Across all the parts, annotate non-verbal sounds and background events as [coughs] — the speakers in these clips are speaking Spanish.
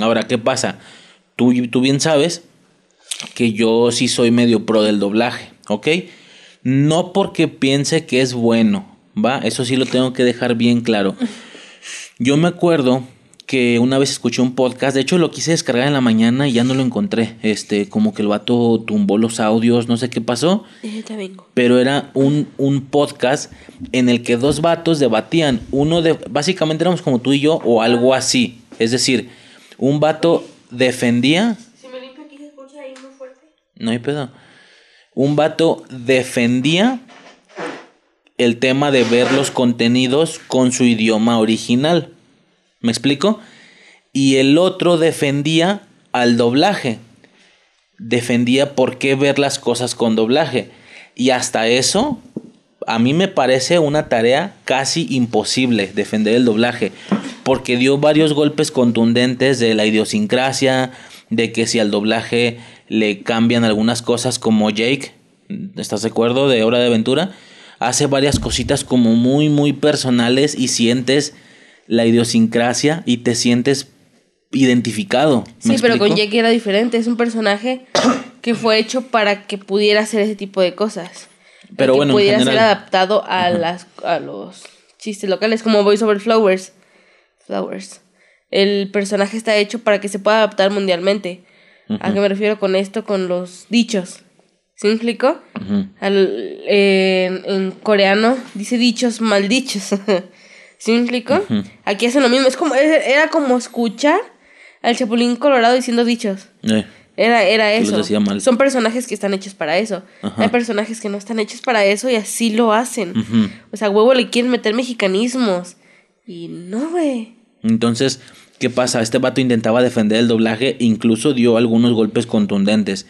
Ahora, ¿qué pasa? Tú, tú bien sabes que yo sí soy medio pro del doblaje, ¿ok? No porque piense que es bueno, ¿va? Eso sí lo tengo que dejar bien claro. Yo me acuerdo que una vez escuché un podcast, de hecho lo quise descargar en la mañana y ya no lo encontré. Este, como que el vato tumbó los audios, no sé qué pasó. Pero era un, un podcast en el que dos vatos debatían. Uno de, básicamente éramos como tú y yo o algo así. Es decir, un vato defendía. Si me limpio aquí se escucha ahí muy fuerte. No hay pedo. Un vato defendía el tema de ver los contenidos con su idioma original. ¿Me explico? Y el otro defendía al doblaje. Defendía por qué ver las cosas con doblaje. Y hasta eso, a mí me parece una tarea casi imposible defender el doblaje. Porque dio varios golpes contundentes de la idiosincrasia, de que si al doblaje le cambian algunas cosas como Jake, ¿estás de acuerdo? De Hora de Aventura, hace varias cositas como muy, muy personales y sientes la idiosincrasia y te sientes identificado. Sí, pero con Jake era diferente. Es un personaje [coughs] que fue hecho para que pudiera hacer ese tipo de cosas. Pero que bueno, pudiera ser adaptado a, las, a los chistes locales, como Voice Over Flowers. Flowers. El personaje está hecho para que se pueda adaptar mundialmente. ¿A qué me refiero con esto? Con los dichos. ¿Sí me explico? en coreano dice dichos maldichos. [laughs] ¿Sí me explico? Aquí hacen lo mismo. Es como, era como escuchar al Chapulín Colorado diciendo dichos. Eh. Era, era eso. Son personajes que están hechos para eso. Hay personajes que no están hechos para eso y así lo hacen. O sea, huevo le quieren meter mexicanismos. Y no, güey. Entonces, ¿qué pasa? Este vato intentaba defender el doblaje, incluso dio algunos golpes contundentes.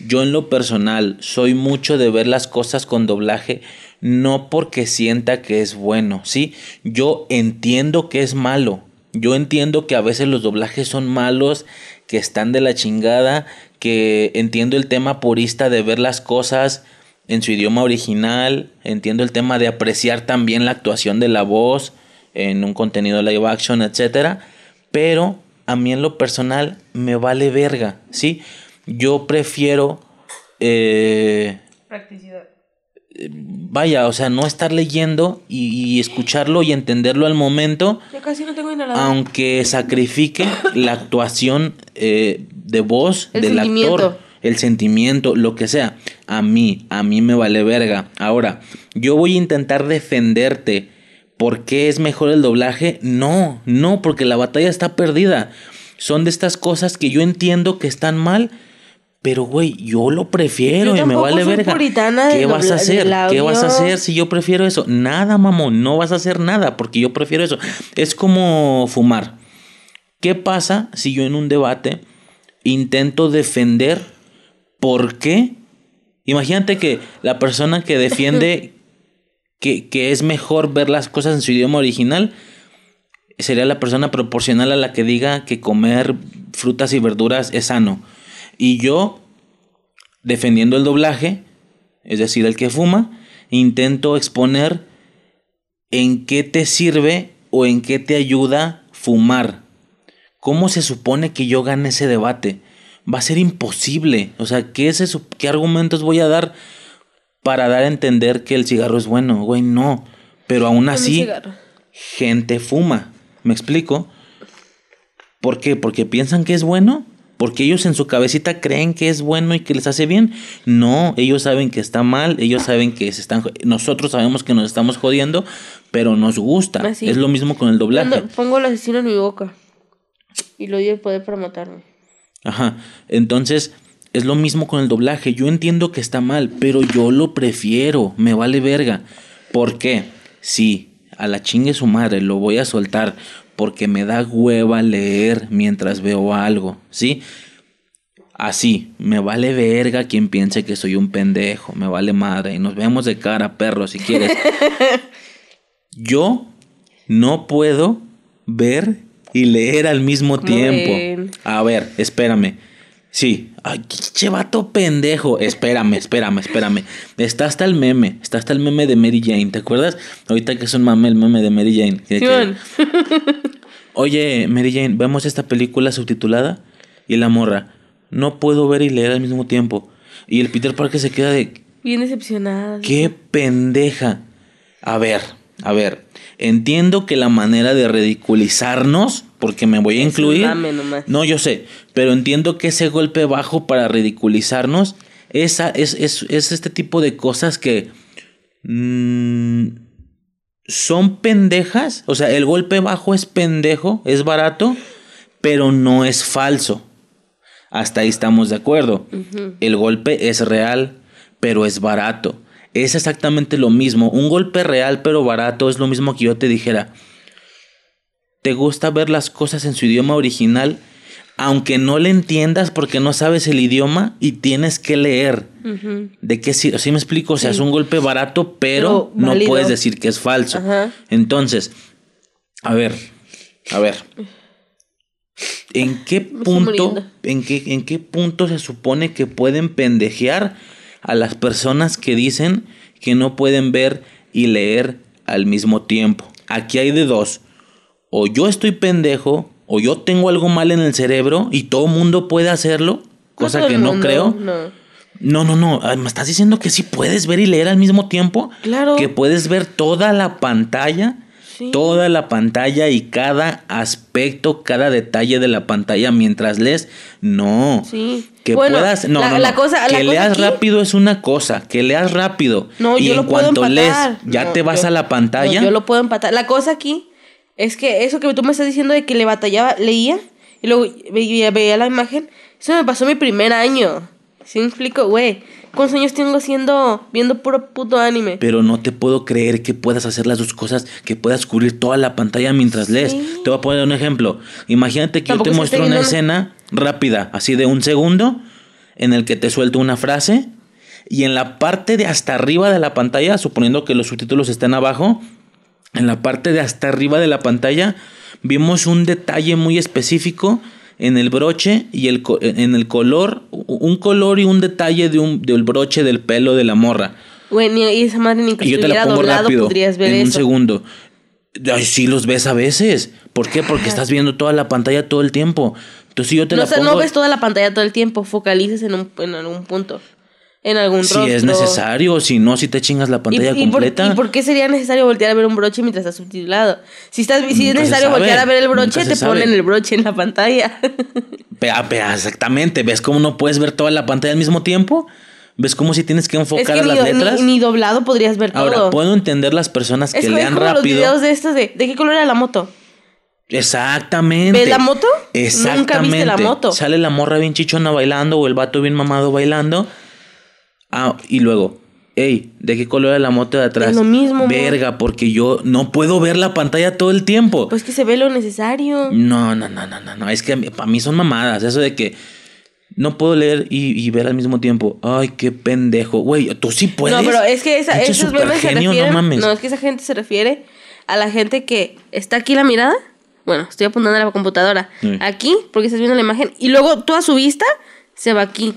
Yo en lo personal soy mucho de ver las cosas con doblaje no porque sienta que es bueno, ¿sí? Yo entiendo que es malo. Yo entiendo que a veces los doblajes son malos, que están de la chingada, que entiendo el tema purista de ver las cosas en su idioma original, entiendo el tema de apreciar también la actuación de la voz en un contenido live action, etcétera, pero a mí en lo personal me vale verga, ¿sí? Yo prefiero eh, practicidad vaya, o sea, no estar leyendo y, escucharlo y entenderlo al momento. casi no tengo Aunque sacrifique la actuación eh, de voz del actor, el sentimiento, lo que sea. A mí, a mí me vale verga. Ahora, yo voy a intentar defenderte. ¿Por qué es mejor el doblaje? No, no, porque la batalla está perdida. Son de estas cosas que yo entiendo que están mal pero, güey, yo lo prefiero y me vale verga. ¿Qué vas a hacer? ¿Qué vas a hacer si yo prefiero eso? Nada, mamón, no vas a hacer nada porque yo prefiero eso. Es como fumar. ¿Qué pasa si yo en un debate intento defender por qué? Imagínate que la persona que defiende [laughs] que, es mejor ver las cosas en su idioma original sería la persona proporcional a la que diga que comer frutas y verduras es sano y yo, defendiendo el doblaje, es decir, el que fuma, intento exponer en qué te sirve o en qué te ayuda fumar. ¿Cómo se supone que yo gane ese debate? Va a ser imposible. O sea, ¿qué, es ¿qué argumentos voy a dar para dar a entender que el cigarro es bueno? Güey, no. Pero aún así, gente fuma. ¿Me explico? ¿Por qué? Porque piensan que es bueno porque ellos en su cabecita creen que es bueno y que les hace bien. No, ellos saben que está mal, ellos saben que se están nosotros sabemos que nos estamos jodiendo, pero nos gusta. Ah, es lo mismo con el doblaje. pongo el asesino en mi boca y lo doy el poder para matarme. Ajá. Entonces, es lo mismo con el doblaje. Yo entiendo que está mal, pero yo lo prefiero, me vale verga. ¿Por qué? Sí, a la chingue su madre, lo voy a soltar porque me da hueva leer mientras veo algo, ¿sí? Así, me vale verga quien piense que soy un pendejo, me vale madre, y nos vemos de cara, perro, si quieres. [laughs] Yo no puedo ver y leer al mismo tiempo. A ver, espérame. Sí. Ay, qué vato pendejo. Espérame, espérame, espérame. Está hasta el meme. Está hasta el meme de Mary Jane. ¿Te acuerdas? Ahorita que es un mame el meme de Mary Jane. [laughs] Oye, Mary Jane, vemos esta película subtitulada y la morra, no puedo ver y leer al mismo tiempo. Y el Peter Parker se queda de... Bien decepcionada. Qué pendeja. A ver, a ver. Entiendo que la manera de ridiculizarnos, porque me voy a incluir... No, yo sé, pero entiendo que ese golpe bajo para ridiculizarnos esa, es, es, este tipo de cosas que... Mm, son pendejas. O sea, el golpe bajo es pendejo, es barato, pero no es falso. Hasta ahí estamos de acuerdo. El golpe es real, pero es barato. Es exactamente lo mismo. Un golpe real, pero barato, es lo mismo que yo te dijera. ¿Te gusta ver las cosas en su idioma original? Aunque no le entiendas porque no sabes el idioma y tienes que leer. ¿De qué sí? me explico? O sea, es un golpe barato, pero, no puedes decir que es falso. Entonces, a ver, a ver. ¿En qué punto, en qué, en qué punto se supone que pueden pendejear a las personas que dicen que no pueden ver y leer al mismo tiempo? Aquí hay de dos. O yo estoy pendejo, o yo tengo algo mal en el cerebro y todo mundo puede hacerlo, cosa que no creo. No. no, no, Me estás diciendo que sí puedes ver y leer al mismo tiempo. Claro. Que puedes ver toda la pantalla Toda la pantalla y cada aspecto, cada detalle de la pantalla mientras lees. No. Sí. Que puedas. No, la, Cosa, que leas rápido es una cosa. Que leas rápido. No, y yo en lo cuanto puedo lees, ya te vas a la pantalla. yo lo puedo empatar. La cosa aquí es que eso que tú me estás diciendo de que le batallaba, leía y luego veía, veía la imagen. Eso me pasó mi primer año. ¿Sí me explico? Güey, ¿cuántos años tengo siendo, viendo puro puto anime? Pero no te puedo creer que puedas hacer las dos cosas, que puedas cubrir toda la pantalla mientras lees. Te voy a poner un ejemplo. Imagínate que yo te muestro una escena rápida, así de un segundo, en el que te suelto una frase y en la parte de hasta arriba de la pantalla, suponiendo que los subtítulos estén abajo, en la parte de hasta arriba de la pantalla vimos un detalle muy específico en el broche y el, en el color, un color y un detalle de un, del broche del pelo de la morra. Bueno, y esa madre ni que yo te la pongo rápido, en un segundo. Ay, sí los ves a veces. ¿Por qué? Porque estás viendo toda la pantalla todo el tiempo. Entonces yo te no, la pongo... no ves toda la pantalla todo el tiempo, focalices en, un, en algún punto en algún Si es necesario, si no, si te chingas la pantalla completa. ¿Y por qué sería necesario voltear a ver un broche mientras estás subtitulado? Si, estás, si es necesario voltear a ver el broche, te ponen el broche en la pantalla. [laughs] exactamente. ¿Ves cómo no puedes ver toda la pantalla al mismo tiempo? ¿Ves cómo si tienes que enfocar las letras? Ni, doblado podrías ver todo. Ahora, puedo entender las personas que lean rápido. los videos de estos de, ¿de qué color era la moto? Exactamente. ¿Ves la moto? Exactamente. Nunca viste la moto. Sale la morra bien chichona bailando o el vato bien mamado bailando Ah, y luego, hey, ¿de qué color es la moto de atrás? Es lo mismo. Verga, porque yo no puedo ver la pantalla todo el tiempo. Pues que se ve lo necesario. No, no, no, no, no, no. Es que para mí son mamadas. Eso de que no puedo leer y, ver al mismo tiempo. Ay, qué pendejo. Güey, tú sí puedes. No, pero es que esa, esos memes se refieren. No, mames. no, es que esa gente se refiere a la gente que está aquí la mirada. Bueno, estoy apuntando a la computadora. Aquí, porque estás viendo la imagen. Y luego toda su vista se va aquí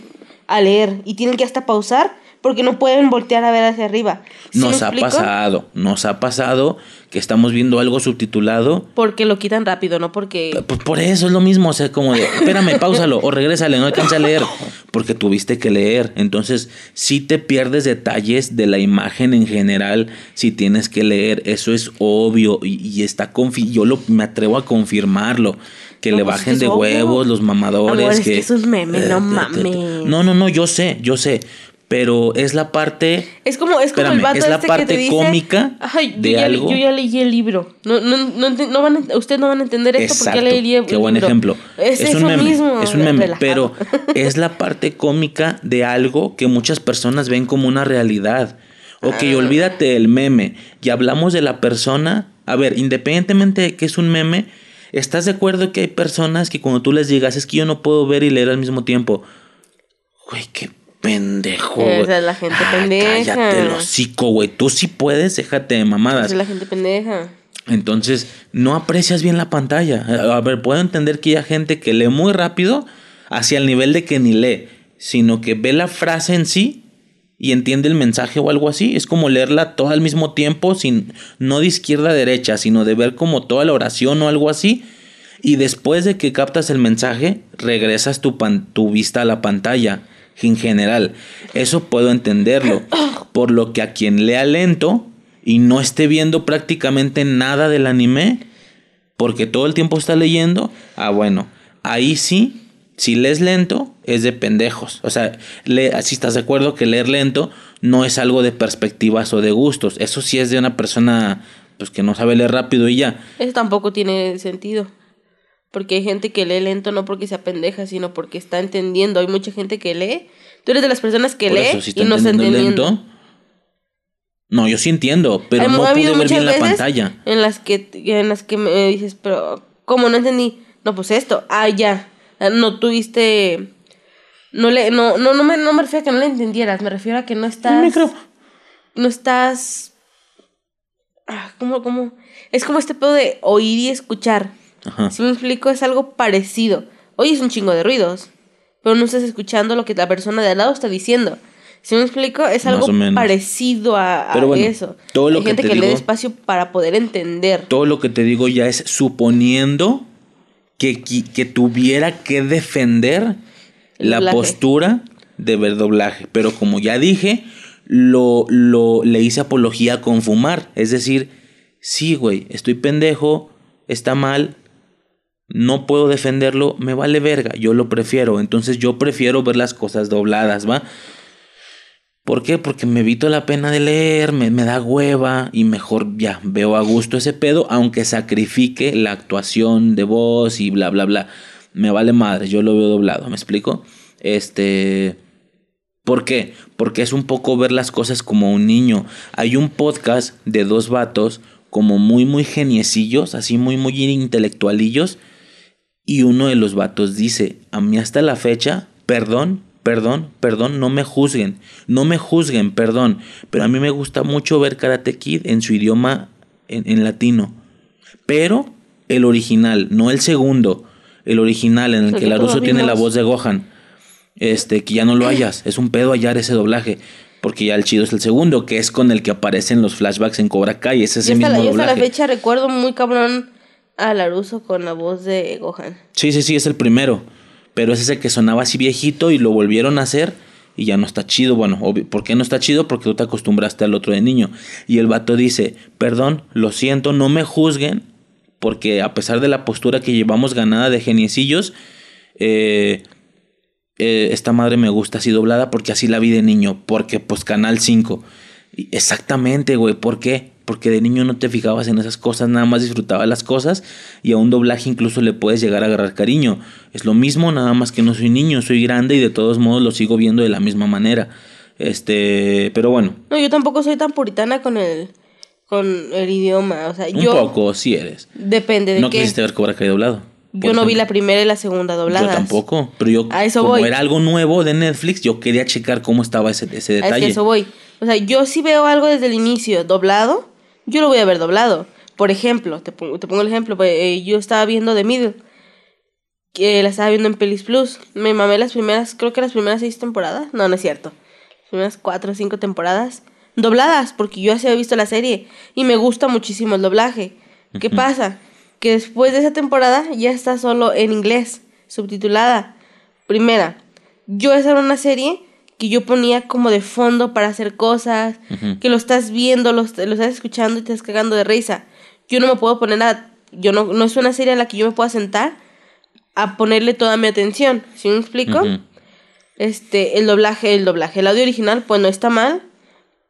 a leer y tienen que hasta pausar porque no pueden voltear a ver hacia arriba. nos ha pasado, nos ha pasado que estamos viendo algo subtitulado. Porque lo quitan rápido, no porque... Pues por eso es lo mismo, o sea, como de, espérame, pausalo o regrésale, no alcanza a leer, porque tuviste que leer. Entonces, si te pierdes detalles de la imagen en general si tienes que leer, eso es obvio y, está confi yo lo, me atrevo a confirmarlo que le pues bajen de huevos los mamadores. que, es memes, no mames. No, no, no, yo sé, yo sé. Pero es la parte. Es como, es como el vato es la este parte que te dice, cómica de yo algo. Ya, yo ya leí el libro. No, no, no, no van a, ustedes no van a entender esto porque ya leí el libro. Qué buen ejemplo. Es, es un meme. Mismo, es un meme. Pero [laughs] es la parte cómica de algo que muchas personas ven como una realidad. Ok, ah. olvídate del meme. Y hablamos de la persona. A ver, independientemente de que es un meme ¿Estás de acuerdo que hay personas que cuando tú les digas es que yo no puedo ver y leer al mismo tiempo? Güey, qué pendejo. Esa es la gente ah, pendeja. Cállate el hocico, güey. Tú sí puedes, déjate de mamadas. Esa es la gente pendeja. Entonces, no aprecias bien la pantalla. A ver, puedo entender que hay gente que lee muy rápido hacia el nivel de que ni lee, sino que ve la frase en sí y entiende el mensaje o algo así. Es como leerla todo al mismo tiempo, sin, no de izquierda a derecha, sino de ver como toda la oración o algo así. Y después de que captas el mensaje, regresas tu, tu vista a la pantalla en general. Eso puedo entenderlo. Por lo que a quien lea lento y no esté viendo prácticamente nada del anime, porque todo el tiempo está leyendo, ah, bueno, ahí sí, si lees lento, es de pendejos. O sea, si estás de acuerdo que leer lento no es algo de perspectivas o de gustos. Eso sí es de una persona pues que no sabe leer rápido y ya. Eso tampoco tiene sentido. Porque hay gente que lee lento no porque sea pendeja, sino porque está entendiendo. Hay mucha gente que lee. Tú eres de las personas que lee y no está entendiendo. Lento. No, yo sí entiendo, pero no pude ver bien la pantalla. En las que en las que me dices, pero ¿cómo no entendí? No, pues esto. Ah, ya. No tuviste no le no no no me no me refiero a que no le entendieras, me refiero a que no estás No estás ah, ¿cómo, cómo? Es como este pedo de oír y escuchar. Si me explico, es algo parecido. Oyes un chingo de ruidos, pero no estás escuchando lo que la persona de al lado está diciendo. Si me explico, es algo parecido a, eso. Todo lo Hay que gente que le dé espacio para poder entender. Todo lo que te digo ya es suponiendo que, que, tuviera que defender la postura de ver doblaje. Pero como ya dije, lo, lo, le hice apología con fumar. Es decir, sí, güey, estoy pendejo, está mal, no puedo defenderlo, me vale verga, yo lo prefiero. Entonces yo prefiero ver las cosas dobladas, ¿va? ¿Por qué? Porque me evito la pena de leer, me, me, da hueva y mejor ya veo a gusto ese pedo, aunque sacrifique la actuación de voz y bla, bla, bla. Me vale madre, yo lo veo doblado, ¿me explico? Este... ¿Por qué? Porque es un poco ver las cosas como un niño. Hay un podcast de dos vatos como muy, muy geniecillos, así muy, muy intelectualillos. Y uno de los vatos dice, a mí hasta la fecha, perdón, perdón, perdón, no me juzguen, no me juzguen, perdón. Pero a mí me gusta mucho ver Karate Kid en su idioma en, en latino. Pero el original, no el segundo, el original en el que Laruso tiene la voz de Gohan este, que ya no lo hayas. Es un pedo hallar ese doblaje. Porque ya el chido es el segundo, que es con el que aparecen los flashbacks en Cobra Kai. Ese es el mismo la, la fecha recuerdo muy cabrón a Laruso con la voz de Gohan. Sí, sí, sí, es el primero. Pero es ese que sonaba así viejito y lo volvieron a hacer y ya no está chido. Bueno, ¿por qué no está chido? Porque tú te acostumbraste al otro de niño. Y el vato dice, perdón, lo siento, no me juzguen, porque a pesar de la postura que llevamos ganada de geniecillos, eh, eh, esta madre me gusta así doblada porque así la vi de niño, porque pues Canal 5. Exactamente, güey, ¿por qué? Porque de niño no te fijabas en esas cosas, nada más disfrutabas las cosas y a un doblaje incluso le puedes llegar a agarrar cariño. Es lo mismo, nada más que no soy niño, soy grande y de todos modos lo sigo viendo de la misma manera. Este, pero bueno. No, yo tampoco soy tan puritana con el con el idioma, o sea, un poco, sí eres. Depende de no qué. No quisiste ver Cobra Kai doblado. Yo no vi la primera y la segunda dobladas. Yo tampoco, pero yo a eso como era algo nuevo de Netflix, yo quería checar cómo estaba ese, ese detalle. A eso voy. O sea, yo si veo algo desde el inicio doblado, yo lo voy a ver doblado. Por ejemplo, te pongo, te pongo el ejemplo, pues, eh, yo estaba viendo The Middle, que la estaba viendo en Pelis Plus. Me mamé las primeras, creo que las primeras seis temporadas. No, no es cierto. Las primeras cuatro o cinco temporadas dobladas, porque yo así había visto la serie y me gusta muchísimo el doblaje. ¿Qué pasa? que después de esa temporada ya está solo en inglés, subtitulada. Primera, yo esa era una serie que yo ponía como de fondo para hacer cosas, que lo estás viendo, lo, lo, estás escuchando y te estás cagando de risa. Yo no me puedo poner a... Yo no, no es una serie a la que yo me pueda sentar a ponerle toda mi atención. ¿Sí me explico? Este, el doblaje, el doblaje. El audio original, pues no está mal,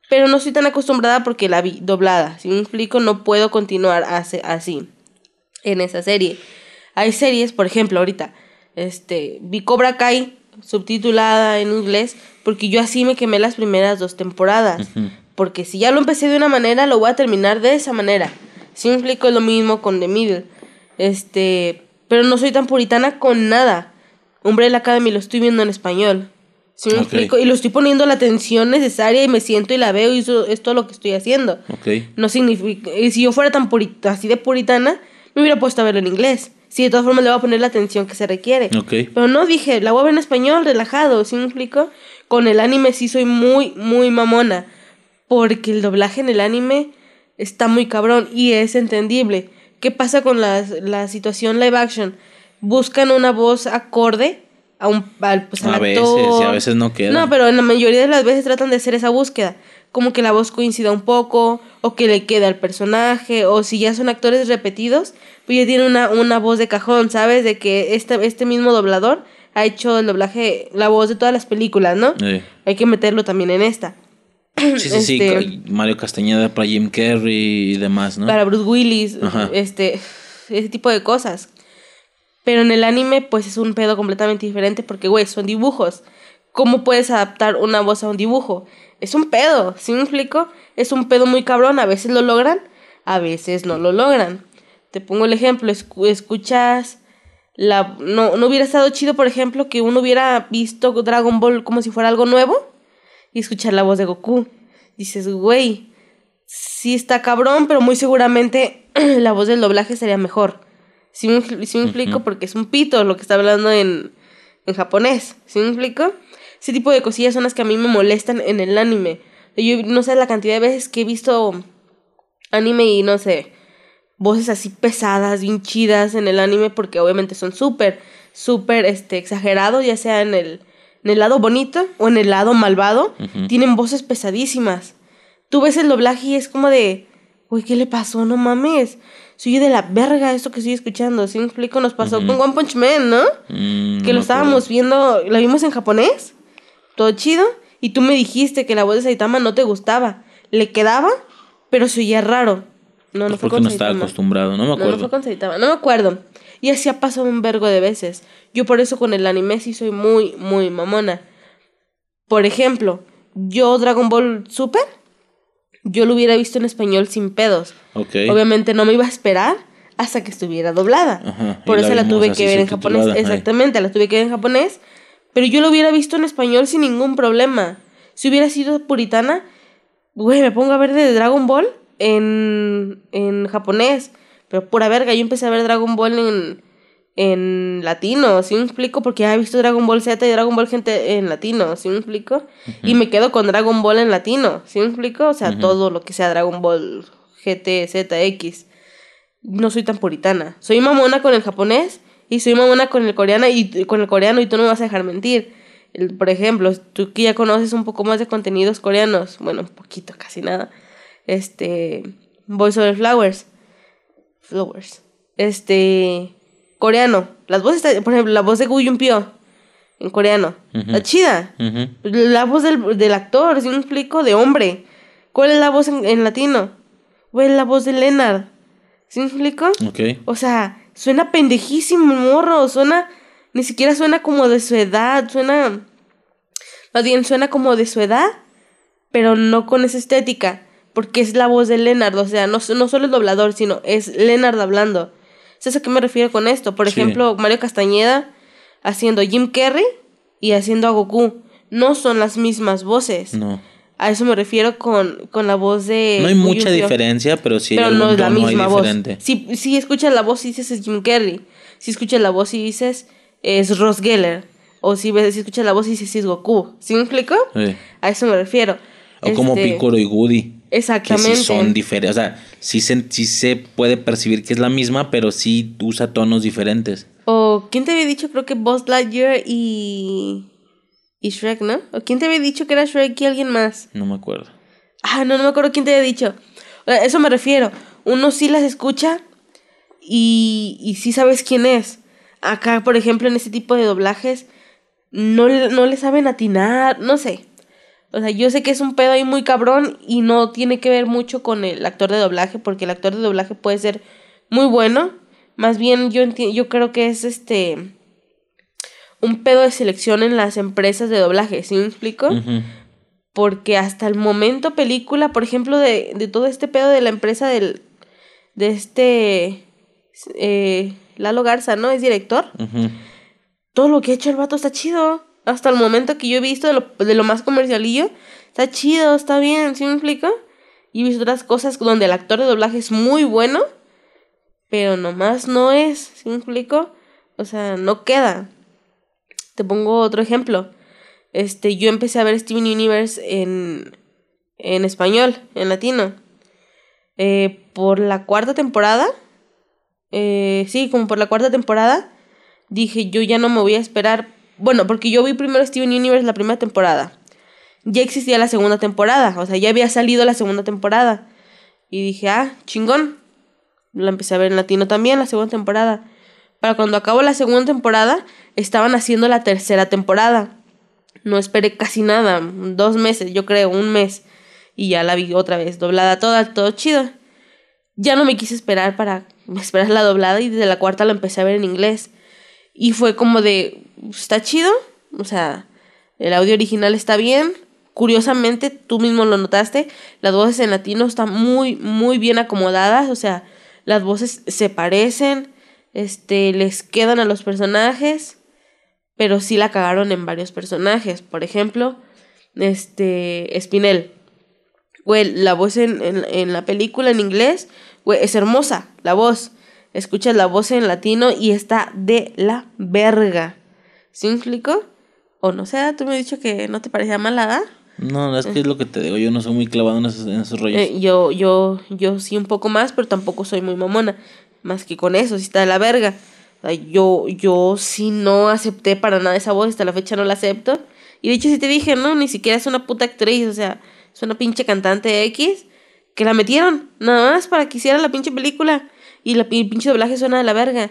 pero no estoy tan acostumbrada porque la vi doblada. Si me explico, no puedo continuar así en esa serie. Hay series, por ejemplo, ahorita, este, vi Cobra Kai subtitulada en inglés, porque yo así me quemé las primeras dos temporadas. Porque si ya lo empecé de una manera, lo voy a terminar de esa manera. Si me explico lo mismo con The Middle. Este, pero no soy tan puritana con nada. Umbrella Academy lo estoy viendo en español. ¿Sí me explico? Y lo estoy poniendo la atención necesaria y me siento y la veo y eso es todo lo que estoy haciendo. No significa... Y si yo fuera tan purita, así de puritana, me hubiera puesto a verlo en inglés. Sí, de todas formas le voy a poner la atención que se requiere. Pero no dije, la voy a ver en español, relajado, ¿sí me explico? Con el anime sí soy muy, muy mamona. Porque el doblaje en el anime está muy cabrón y es entendible. ¿Qué pasa con la, la situación live action? Buscan una voz acorde a un pues, a veces y a veces no queda. No, pero en la mayoría de las veces tratan de hacer esa búsqueda, como que la voz coincida un poco o que le quede al personaje o si ya son actores repetidos, pues ya tiene una, una voz de cajón, ¿sabes? De que este, este mismo doblador ha hecho el doblaje, la voz de todas las películas, ¿no? Hay que meterlo también en esta. Sí, sí, sí, este, Mario Castañeda para Jim Carrey y demás, ¿no? Para Bruce Willis, este, ese tipo de cosas. Pero en el anime, pues es un pedo completamente diferente porque, güey, son dibujos. ¿Cómo puedes adaptar una voz a un dibujo? Es un pedo, ¿sí me explico? Es un pedo muy cabrón. A veces lo logran, a veces no lo logran. Te pongo el ejemplo, escuchas la... No, no hubiera estado chido, por ejemplo, que uno hubiera visto Dragon Ball como si fuera algo nuevo y escuchar la voz de Goku. Dices, güey, sí está cabrón, pero muy seguramente [clears throat] la voz del doblaje sería mejor. ¿Sí me, explico? Porque es un pito lo que está hablando en, en japonés. ¿Sí me explico? Ese tipo de cosillas son las que a mí me molestan en el anime. Yo no sé la cantidad de veces que he visto anime y no sé, voces así pesadas, bien chidas en el anime, porque obviamente son súper, súper este, exagerados, ya sea en el, en el lado bonito o en el lado malvado. Tienen voces pesadísimas. Tú ves el doblaje y es como de, uy, ¿qué le pasó? No mames soy de la verga esto que estoy escuchando. ¿Sí me explico? Nos pasó con One Punch Man, ¿no? Mm, que lo estábamos viendo, lo vimos en japonés, todo chido, y tú me dijiste que la voz de Saitama no te gustaba. Le quedaba, pero se oía raro. No, no fue con no estaba acostumbrado, no me acuerdo. No, fue con Saitama, no me acuerdo. Y así ha pasado un vergo de veces. Yo por eso con el anime sí soy muy, muy mamona. Por ejemplo, yo Dragon Ball Super yo lo hubiera visto en español sin pedos. Obviamente no me iba a esperar hasta que estuviera doblada. Por eso la, tuve que ver en japonés. Exactamente, la tuve que ver en japonés. Pero yo lo hubiera visto en español sin ningún problema. Si hubiera sido puritana, güey, me pongo a ver de Dragon Ball en, en japonés. Pero pura verga, yo empecé a ver Dragon Ball en, en latino, ¿sí me explico? Porque ya he visto Dragon Ball Z y Dragon Ball gente en latino, ¿sí me explico? Y me quedo con Dragon Ball en latino, ¿sí me explico? O sea, todo lo que sea Dragon Ball GT, Z, X. No soy tan puritana. Soy mamona con el japonés y soy mamona con el coreano y con el coreano y tú no me vas a dejar mentir. por ejemplo, tú que ya conoces un poco más de contenidos coreanos, bueno, un poquito, casi nada. Este, Voice over Flowers. Flowers. Este, coreano. Las voces, por ejemplo, la voz de Gu Pyo en coreano. La chida. La voz del, del actor, si me explico, de hombre. ¿Cuál es la voz en, latino? ¿Cuál es la voz de Leonard? ¿Sí me explico? O sea, suena pendejísimo el morro. Suena. Ni siquiera suena como de su edad. Suena. Más bien, suena como de su edad. Pero no con esa estética. Porque es la voz de Leonard. O sea, no, no solo el doblador, sino es Leonard hablando. ¿Sabes a qué me refiero con esto? Por ejemplo, Mario Castañeda haciendo Jim Carrey y haciendo a Goku. No son las mismas voces. No. A eso me refiero con, con la voz de. No hay mucha diferencia, pero sí pero no es la misma voz. Si, si escuchas la voz y dices es Jim Carrey. Si escuchas la voz y dices es Ross Geller. O si, si escuchas la voz y dices es Goku. ¿Sí me explico? A eso me refiero. O como este, Piccolo y Woody. Exactamente. Que sí son diferentes. O sea, sí se, sí se puede percibir que es la misma, pero sí usa tonos diferentes. O, ¿quién te había dicho? Creo que Buzz Lightyear y. y Shrek, ¿no? ¿O quién te había dicho que era Shrek y alguien más? No me acuerdo. Ah, no, no me acuerdo quién te había dicho. A eso me refiero. Uno sí las escucha y, y sí sabes quién es. Acá, por ejemplo, en este tipo de doblajes, no, no le saben atinar, no sé. O sea, yo sé que es un pedo ahí muy cabrón y no tiene que ver mucho con el actor de doblaje, porque el actor de doblaje puede ser muy bueno. Más bien yo, yo creo que es este un pedo de selección en las empresas de doblaje, ¿sí me explico? Porque hasta el momento película, por ejemplo, de, de, todo este pedo de la empresa del, de este eh, Lalo Garza, ¿no? Es director. Todo lo que ha hecho el vato está chido hasta el momento que yo he visto de lo, de lo más comercialillo, está chido, está bien, ¿sí me explico? Y he visto otras cosas donde el actor de doblaje es muy bueno, pero nomás no es, ¿sí me explico? O sea, no queda. Te pongo otro ejemplo. Este, yo empecé a ver Steven Universe en, en español, en latino. Eh, por la cuarta temporada, eh, sí, como por la cuarta temporada, dije, yo ya no me voy a esperar. Bueno, porque yo vi primero Steven Universe la primera temporada. Ya existía la segunda temporada, o sea, ya había salido la segunda temporada. Y dije, ah, chingón. La empecé a ver en latino también, la segunda temporada. Para cuando acabó la segunda temporada, estaban haciendo la tercera temporada. No esperé casi nada, dos meses, yo creo, un mes. Y ya la vi otra vez, doblada toda, todo chido. Ya no me quise esperar para [laughs] esperar la doblada y desde la cuarta la empecé a ver en inglés. Y fue como de, está chido, o sea, el audio original está bien. Curiosamente, tú mismo lo notaste, las voces en latino están muy, muy bien acomodadas, o sea, las voces se parecen, este, les quedan a los personajes, pero sí la cagaron en varios personajes. Por ejemplo, este, Spinel. Güey, la voz en, en, la película en inglés, güey, es hermosa, la voz. Escuchas la voz en latino y está de la verga. ¿Sí me O no sé, tú me has dicho que no te parecía malada. No, es que es lo que te digo, yo no soy muy clavado en esos, en esos rollos. Eh, yo, yo, yo sí un poco más, pero tampoco soy muy mamona. Más que con eso, sí está de la verga. yo, yo sí no acepté para nada esa voz, hasta la fecha no la acepto. Y de hecho sí te dije, no, ni siquiera es una puta actriz, o sea, es una pinche cantante X que la metieron, nada más para que hiciera la pinche película. Y la pinche doblaje suena de la verga.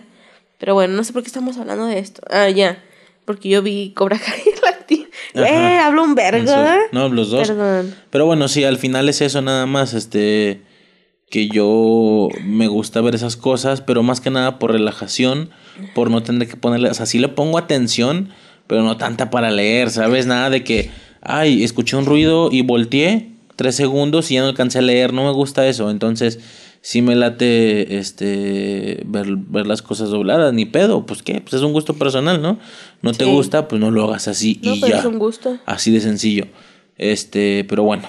Pero bueno, no sé por qué estamos hablando de esto. Ah, ya. Porque yo vi Cobra [laughs] Kai eh, hablo un verga. No, los dos. Perdón. Pero bueno, sí, al final es eso nada más, este que yo me gusta ver esas cosas, pero más que nada por relajación, por no tener que ponerle, o sea, sí le pongo atención, pero no tanta para leer, ¿sabes? Nada de que, ay, escuché un ruido y volteé tres segundos y ya no alcancé a leer, no me gusta eso, entonces sí me late este ver, ver, las cosas dobladas, ni pedo, pues qué, pues es un gusto personal, ¿no? No te gusta, pues no lo hagas así y ya. Es un gusto. Así de sencillo. Este, pero bueno,